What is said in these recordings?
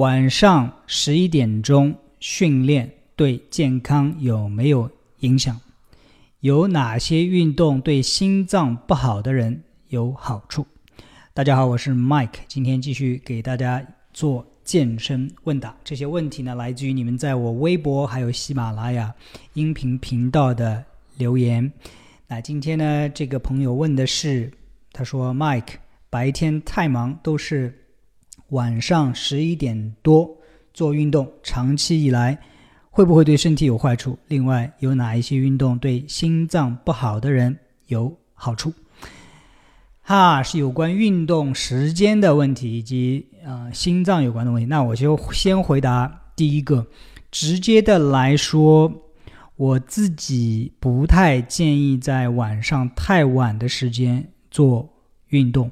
晚上十一点钟训练对健康有没有影响？有哪些运动对心脏不好的人有好处？大家好，我是 Mike，今天继续给大家做健身问答。这些问题呢，来自于你们在我微博还有喜马拉雅音频频道的留言。那今天呢，这个朋友问的是，他说 Mike 白天太忙，都是。晚上十一点多做运动，长期以来会不会对身体有坏处？另外，有哪一些运动对心脏不好的人有好处？哈，是有关运动时间的问题以及呃心脏有关的问题。那我就先回答第一个，直接的来说，我自己不太建议在晚上太晚的时间做运动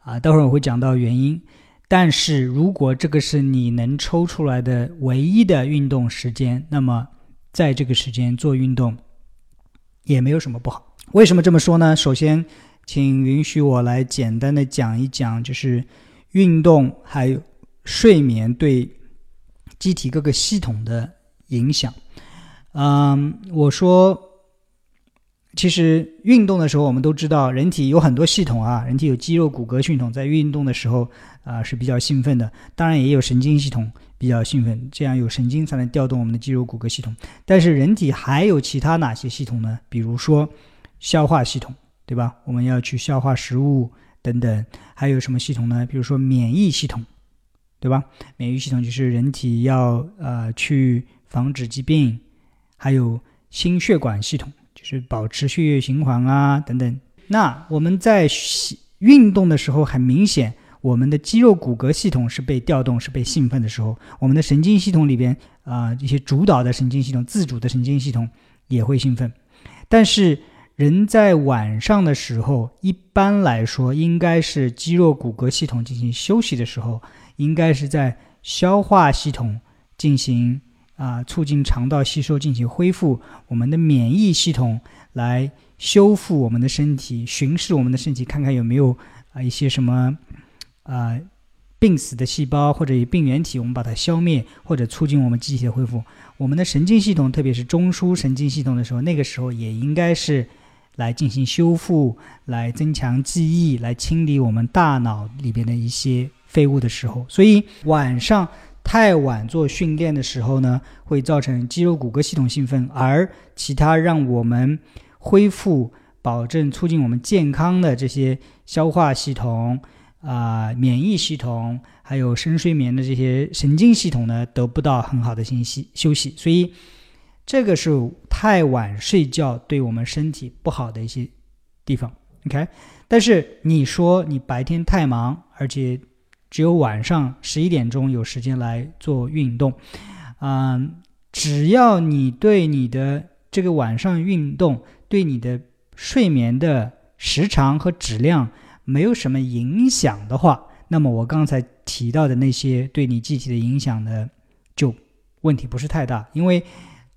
啊。待会儿我会讲到原因。但是如果这个是你能抽出来的唯一的运动时间，那么在这个时间做运动也没有什么不好。为什么这么说呢？首先，请允许我来简单的讲一讲，就是运动还有睡眠对机体各个系统的影响。嗯，我说。其实运动的时候，我们都知道，人体有很多系统啊，人体有肌肉、骨骼系统，在运动的时候啊是比较兴奋的。当然也有神经系统比较兴奋，这样有神经才能调动我们的肌肉、骨骼系统。但是人体还有其他哪些系统呢？比如说消化系统，对吧？我们要去消化食物等等。还有什么系统呢？比如说免疫系统，对吧？免疫系统就是人体要呃去防止疾病，还有心血管系统。就是保持血液循环啊，等等。那我们在运动的时候，很明显，我们的肌肉骨骼系统是被调动、是被兴奋的时候，我们的神经系统里边啊，一些主导的神经系统、自主的神经系统也会兴奋。但是，人在晚上的时候，一般来说，应该是肌肉骨骼系统进行休息的时候，应该是在消化系统进行。啊，促进肠道吸收，进行恢复我们的免疫系统，来修复我们的身体，巡视我们的身体，看看有没有啊一些什么啊病死的细胞或者病原体，我们把它消灭，或者促进我们机体的恢复。我们的神经系统，特别是中枢神经系统的时候，那个时候也应该是来进行修复，来增强记忆，来清理我们大脑里边的一些废物的时候。所以晚上。太晚做训练的时候呢，会造成肌肉骨骼系统兴奋，而其他让我们恢复、保证、促进我们健康的这些消化系统、啊免疫系统，还有深睡眠的这些神经系统呢，得不到很好的信息休息。所以，这个是太晚睡觉对我们身体不好的一些地方。OK，但是你说你白天太忙，而且。只有晚上十一点钟有时间来做运动，嗯，只要你对你的这个晚上运动对你的睡眠的时长和质量没有什么影响的话，那么我刚才提到的那些对你机体的影响呢，就问题不是太大。因为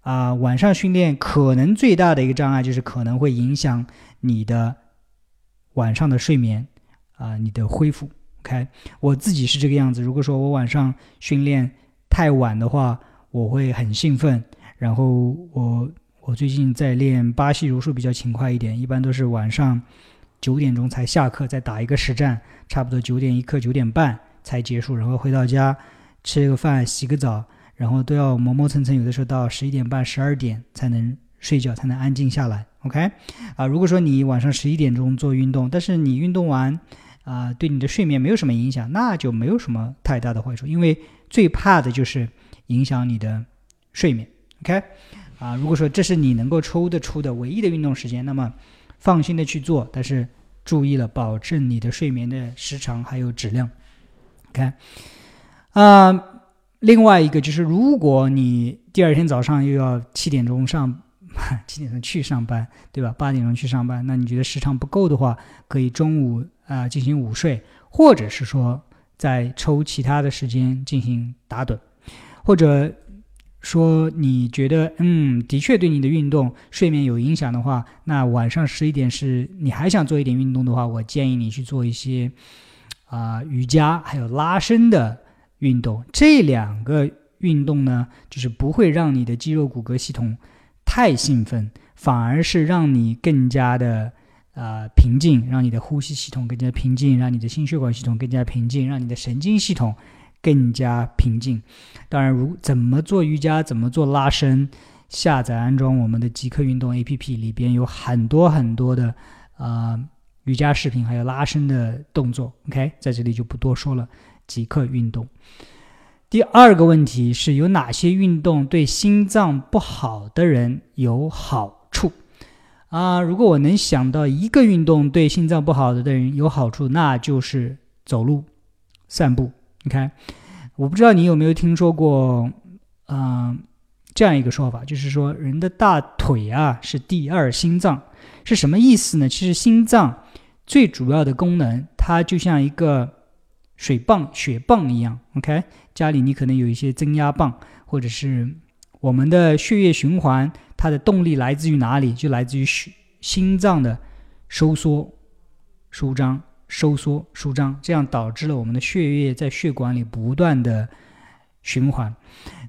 啊，晚上训练可能最大的一个障碍就是可能会影响你的晚上的睡眠啊，你的恢复。开我自己是这个样子。如果说我晚上训练太晚的话，我会很兴奋。然后我我最近在练巴西柔术，比较勤快一点，一般都是晚上九点钟才下课，再打一个实战，差不多九点一刻、九点半才结束。然后回到家吃个饭、洗个澡，然后都要磨磨蹭蹭，有的时候到十一点半、十二点才能睡觉，才能安静下来。OK，啊，如果说你晚上十一点钟做运动，但是你运动完。啊，对你的睡眠没有什么影响，那就没有什么太大的坏处。因为最怕的就是影响你的睡眠。OK，啊，如果说这是你能够抽得出的唯一的运动时间，那么放心的去做，但是注意了，保证你的睡眠的时长还有质量。OK，啊，另外一个就是，如果你第二天早上又要七点钟上。七点钟去上班，对吧？八点钟去上班，那你觉得时长不够的话，可以中午啊进行午睡，或者是说再抽其他的时间进行打盹，或者说你觉得嗯的确对你的运动睡眠有影响的话，那晚上十一点是你还想做一点运动的话，我建议你去做一些啊瑜伽还有拉伸的运动。这两个运动呢，就是不会让你的肌肉骨骼系统太兴奋，反而是让你更加的呃平静，让你的呼吸系统更加平静，让你的心血管系统更加平静，让你的神经系统更加平静。当然，如怎么做瑜伽，怎么做拉伸。下载安装我们的极客运动 APP，里边有很多很多的呃瑜伽视频，还有拉伸的动作。OK，在这里就不多说了。极客运动。第二个问题是有哪些运动对心脏不好的人有好处啊？如果我能想到一个运动对心脏不好的人有好处，那就是走路、散步。你看，我不知道你有没有听说过，嗯。这样一个说法，就是说人的大腿啊是第二心脏，是什么意思呢？其实心脏最主要的功能，它就像一个水泵、血泵一样。OK，家里你可能有一些增压泵，或者是我们的血液循环，它的动力来自于哪里？就来自于血心脏的收缩、舒张、收缩、舒张，这样导致了我们的血液在血管里不断的循环。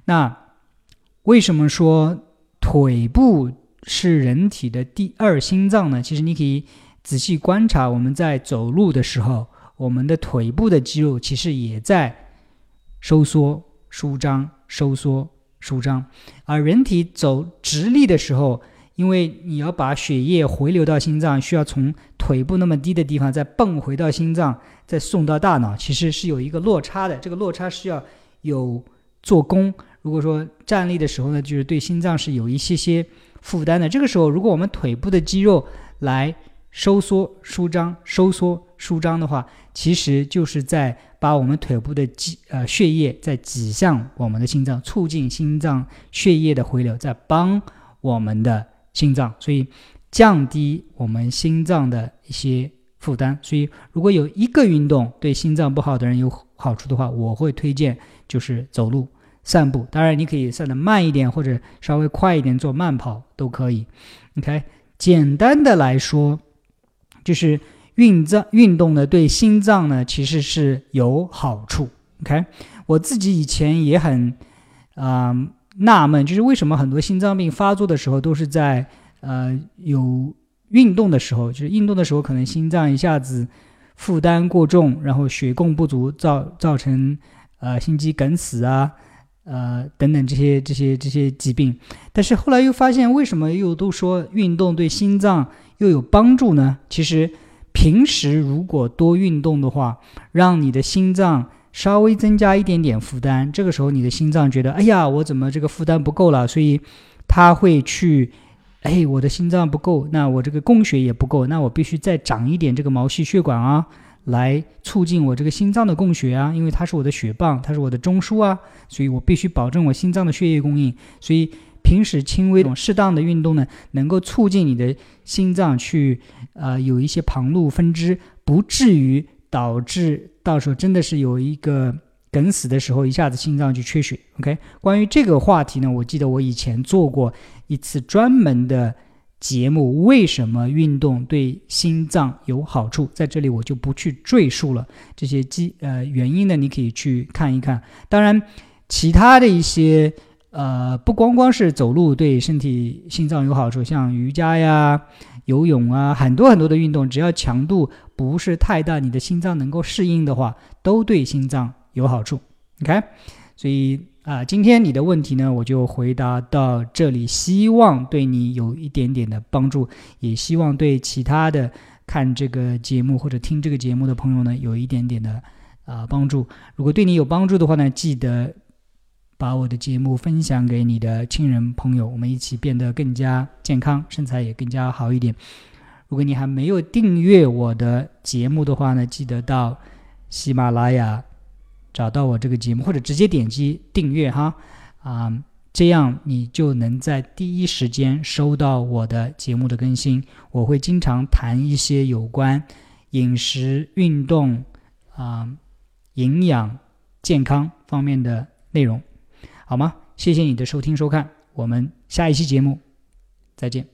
那为什么说腿部是人体的第二心脏呢？其实你可以仔细观察，我们在走路的时候，我们的腿部的肌肉其实也在收缩、舒张、收缩、舒张。而人体走直立的时候，因为你要把血液回流到心脏，需要从腿部那么低的地方再蹦回到心脏，再送到大脑，其实是有一个落差的。这个落差是要有做功。如果说站立的时候呢，就是对心脏是有一些些负担的。这个时候，如果我们腿部的肌肉来收缩、舒张、收缩、舒张的话，其实就是在把我们腿部的肌呃血液在挤向我们的心脏，促进心脏血液的回流，在帮我们的心脏，所以降低我们心脏的一些负担。所以，如果有一个运动对心脏不好的人有好处的话，我会推荐就是走路。散步，当然你可以散得慢一点，或者稍微快一点，做慢跑都可以。OK，简单的来说，就是运脏运动呢，对心脏呢其实是有好处。OK，我自己以前也很啊纳闷，就是为什么很多心脏病发作的时候都是在呃有运动的时候，就是运动的时候可能心脏一下子负担过重，然后血供不足，造造成呃心肌梗死啊。呃，等等这些这些这些疾病，但是后来又发现，为什么又都说运动对心脏又有帮助呢？其实平时如果多运动的话，让你的心脏稍微增加一点点负担，这个时候你的心脏觉得，哎呀，我怎么这个负担不够了？所以他会去，哎，我的心脏不够，那我这个供血也不够，那我必须再长一点这个毛细血管啊。来促进我这个心脏的供血啊，因为它是我的血泵，它是我的中枢啊，所以我必须保证我心脏的血液供应。所以平时轻微适当的运动呢，能够促进你的心脏去呃有一些旁路分支，不至于导致到时候真的是有一个梗死的时候，一下子心脏就缺血。OK，关于这个话题呢，我记得我以前做过一次专门的。节目为什么运动对心脏有好处？在这里我就不去赘述了。这些基呃原因呢，你可以去看一看。当然，其他的一些呃，不光光是走路对身体心脏有好处，像瑜伽呀、游泳啊，很多很多的运动，只要强度不是太大，你的心脏能够适应的话，都对心脏有好处。OK，所以。啊，今天你的问题呢，我就回答到这里，希望对你有一点点的帮助，也希望对其他的看这个节目或者听这个节目的朋友呢，有一点点的啊帮助。如果对你有帮助的话呢，记得把我的节目分享给你的亲人朋友，我们一起变得更加健康，身材也更加好一点。如果你还没有订阅我的节目的话呢，记得到喜马拉雅。找到我这个节目，或者直接点击订阅哈，啊，这样你就能在第一时间收到我的节目的更新。我会经常谈一些有关饮食、运动、啊、营养、健康方面的内容，好吗？谢谢你的收听收看，我们下一期节目再见。